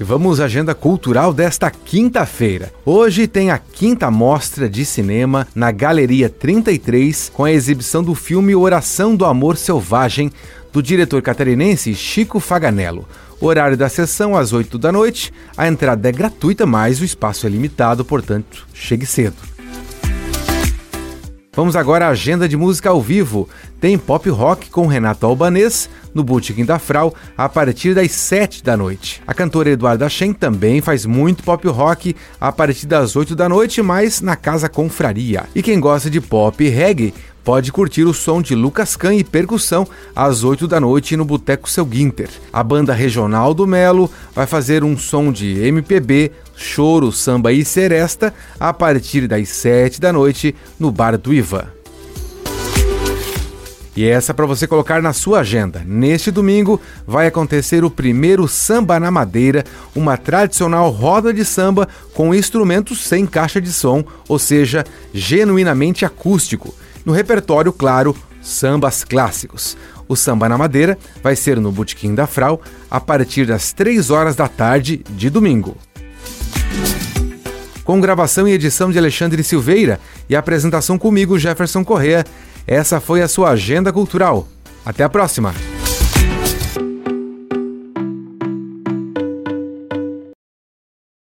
E vamos à agenda cultural desta quinta-feira. Hoje tem a quinta mostra de cinema na Galeria 33 com a exibição do filme Oração do Amor Selvagem do diretor catarinense Chico Faganello. Horário da sessão às 8 da noite. A entrada é gratuita, mas o espaço é limitado, portanto, chegue cedo. Vamos agora à agenda de música ao vivo. Tem pop rock com Renato Albanês no Botequim da Frau a partir das 7 da noite. A cantora Eduarda Shen também faz muito pop rock a partir das 8 da noite, mas na Casa Confraria. E quem gosta de pop e reggae pode curtir o som de Lucas Can e percussão às 8 da noite no Boteco Seu Guinter. A banda regional do Melo vai fazer um som de MPB, choro, samba e seresta a partir das 7 da noite no Bar do Ivan. E essa para você colocar na sua agenda. Neste domingo vai acontecer o primeiro Samba na Madeira, uma tradicional roda de samba com instrumentos sem caixa de som, ou seja, genuinamente acústico. No repertório, claro, sambas clássicos. O Samba na Madeira vai ser no Botequim da Frau a partir das 3 horas da tarde de domingo. Com gravação e edição de Alexandre Silveira e apresentação comigo, Jefferson Correa, essa foi a sua agenda cultural. Até a próxima!